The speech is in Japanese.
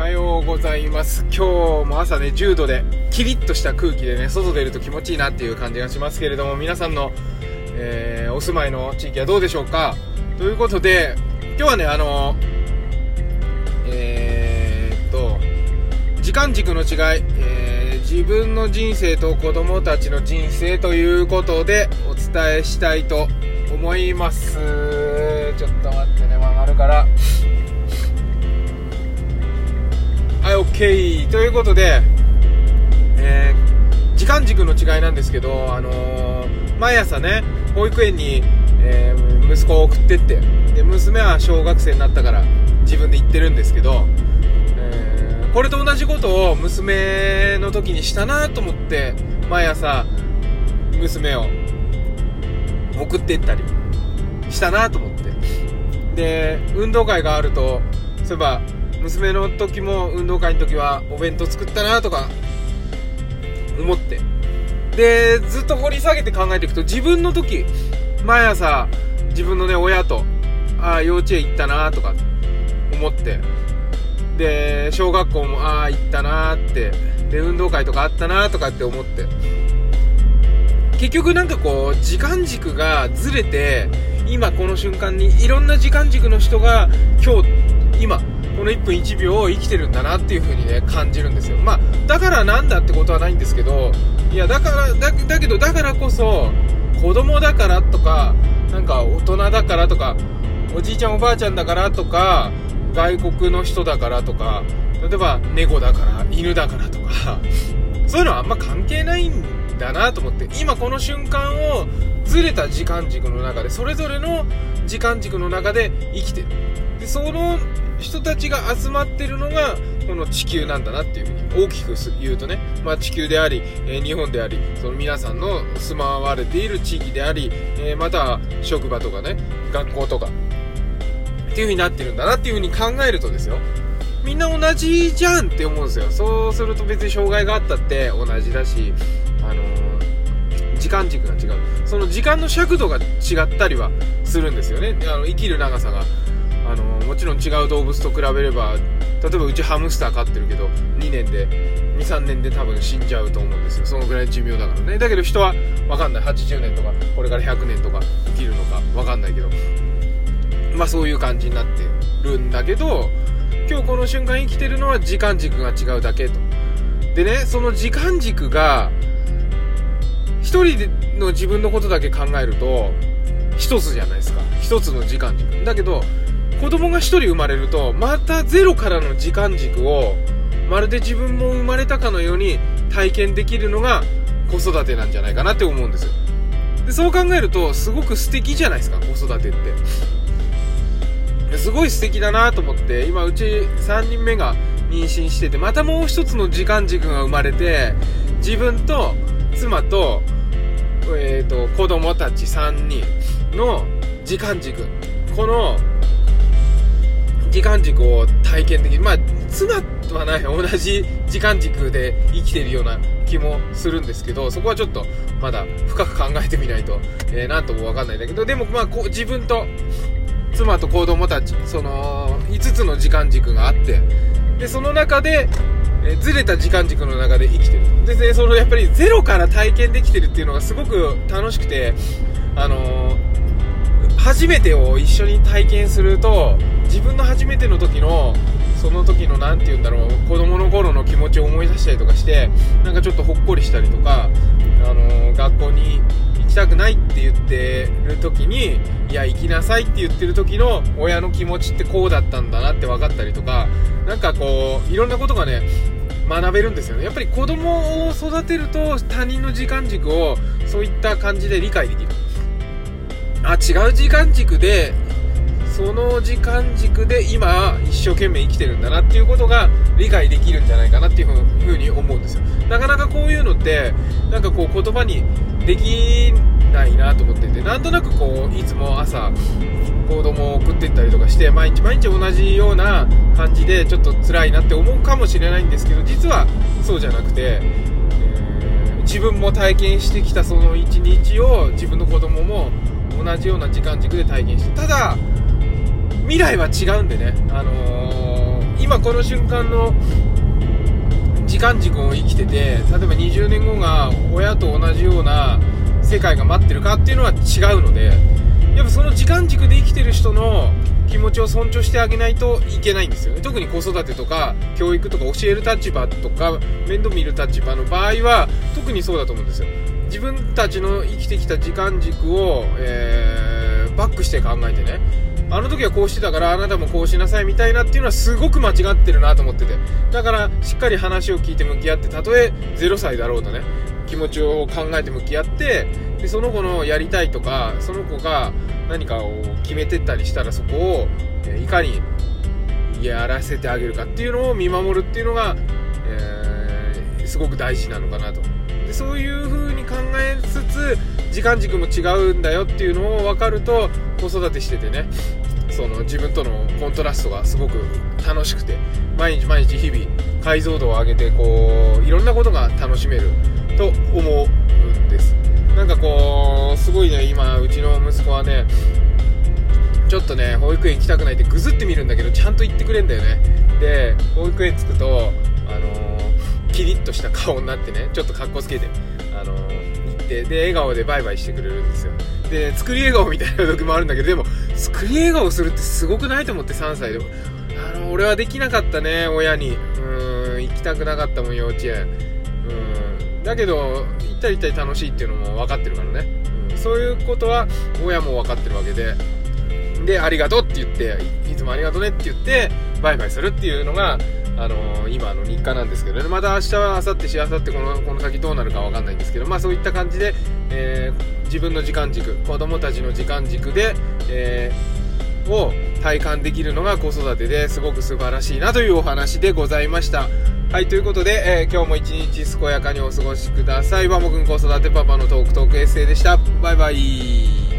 はようございます。今日も朝ね10度でキリッとした空気でね外出ると気持ちいいなっていう感じがしますけれども皆さんの、えー、お住まいの地域はどうでしょうか？ということで今日はねあのえー、っと時間軸の違い、えー、自分の人生と子供たちの人生ということでお伝えしたいと思います。ちょっと待ってね曲がるから。OK ということで、えー、時間軸の違いなんですけど、あのー、毎朝ね保育園に、えー、息子を送ってってで娘は小学生になったから自分で行ってるんですけど、えー、これと同じことを娘の時にしたなと思って毎朝娘を送ってったりしたなと思って。で運動会があるとそういえば娘の時も運動会の時はお弁当作ったなとか思って。でずっと掘り下げて考えていくと自分の時毎朝自分のね親とああ幼稚園行ったなとか思って。で小学校もああ行ったなって。で運動会とかあったなとかって思って。結局なんかこう時間軸がずれて今この瞬間にいろんな時間軸の人が今日この1分1秒を生きてるんだなっていう風にね感じるんですよ。まあだからなんだってことはないんですけどいやだからだだけどだからこそ子供だからとかなんか大人だからとかおじいちゃんおばあちゃんだからとか外国の人だからとか例えば猫だから犬だからとかそういうのはあんま関係ないんだなと思って今この瞬間をずれた時間軸の中でそれぞれの時間軸の中で生きてる。でその人たちが集まってるのがこの地球なんだなっていうふうに大きく言うとね、まあ、地球であり、えー、日本でありその皆さんの住まわれている地域であり、えー、また職場とかね学校とかっていう風になってるんだなっていう風に考えるとですよ。みんな同じじゃんって思うんですよ。そうすると別に障害があったって同じだしあのー、時間軸が違う。その時間の尺度が違ったりはするんですよね。あの生きる長さが。あのもちろん違う動物と比べれば例えばうちハムスター飼ってるけど2年で23年で多分死んじゃうと思うんですよ。そのぐらい寿命だからね。だけど人は分かんない。80年とかこれから100年とか生きるのか分かんないけど。まあそういう感じになってるんだけど今日この瞬間生きてるのは時間軸が違うだけと。でねその時間軸が一人の自分のことだけ考えると一つじゃないですか。一つの時間軸。だけど子供が1人生まれるとまたゼロからの時間軸をまるで自分も生まれたかのように体験できるのが子育てなんじゃないかなって思うんですよ。でそう考えるとすごく素敵じゃないですか子育てって。すごい素敵だなと思って今うち3人目が妊娠しててまたもう一つの時間軸が生まれて自分と妻と,、えーと、と子供たち3人の時間軸。この時間軸を体験できる。まあ、妻とはない同じ時間軸で生きてるような気もするんですけど、そこはちょっとまだ深く考えてみないと、えー、なんともわかんないんだけど、でもまあ、こう自分と妻と子供たち、その5つの時間軸があって、で、その中で、えずれた時間軸の中で生きてる。で、ね、そのやっぱりゼロから体験できてるっていうのがすごく楽しくて、あのー初めてを一緒に体験すると自分の初めての時のその時の何て言うんだろう子供の頃の気持ちを思い出したりとかしてなんかちょっとほっこりしたりとか、あのー、学校に行きたくないって言ってる時にいや行きなさいって言ってる時の親の気持ちってこうだったんだなって分かったりとかなんかこういろんなことがね学べるんですよね。やっぱり子供を育てると他人の時間軸をそういった感じで理解できる。あ違う時間軸でその時間軸で今一生懸命生きてるんだなっていうことが理解できるんじゃないかなっていうふうに思うんですよ。なかなかこういうのってなんかこう言葉にできないなと思っててなんとなくこういつも朝子供を送ってったりとかして毎日毎日同じような感じでちょっと辛いなって思うかもしれないんですけど実はそうじゃなくて、自分も体験してきたその一日を自分の子供も同じような時間軸で体現してただ未来は違うんでね、あのー、今この瞬間の時間軸を生きてて例えば20年後が親と同じような世界が待ってるかっていうのは違うのでやっぱその時間軸で生きてる人の気持ちを尊重してあげないといけないんですよね。特に子育てとか教育とか教える立場とか面倒見る立場の場合は特にそうだと思うんですよ。自分たちの生きてきた時間軸を、えー、バックして考えてね。あの時はこうしてたからあなたもこうしなさいみたいなっていうのはすごく間違ってるなと思ってて。だからしっかり話を聞いて向き合ってたとえ0歳だろうとね。気持ちを考えて向き合ってでその子のやりたいとかその子が何かを決めてったりしたらそこをいかにやらせてあげるかっていうのを見守るっていうのが、えー、すごく大事なのかなと。でそういう風に考えつつ時間軸も違うんだよっていうのを分かると子育てしててねその自分とのコントラストがすごく楽しくて毎日毎日日々解像度を上げてこういろんなことが楽しめると思うんです。なんかこうすごいね今うちの息子はねちょっとね保育園行きたくないってぐずってみるんだけどちゃんと言ってくれんだよね。で保育園着くとあの、顔になってねちょっとかっこつけてあの、行ってで笑顔でバイバイしてくれるんですよ。で作り笑顔みたいな時もあるんだけどでも作り笑顔するってすごくないと思って3歳で。もあの俺はできなかったね親に。うん行きたくなかったもん幼稚園。うん。だけど行ったり行ったり楽しいっていうのも分かってるからね、うん、そういうことは親も分かってるわけで。でありがとうって言っていつもありがとうねって言ってバイバイするっていうのがあのー、今の日課なんですけどね。また明日は明後日しあさってこのこの先どうなるか分かんないんですけどまあそういった感じで、えー、自分の時間軸子供たちの時間軸で、えー、を体感できるのが子育てですごく素晴らしいなというお話でございました。はいということで、えー、今日も一日健やかにお過ごしください。バモくん子育てパパのトークトークエッセイでした。バイバイ。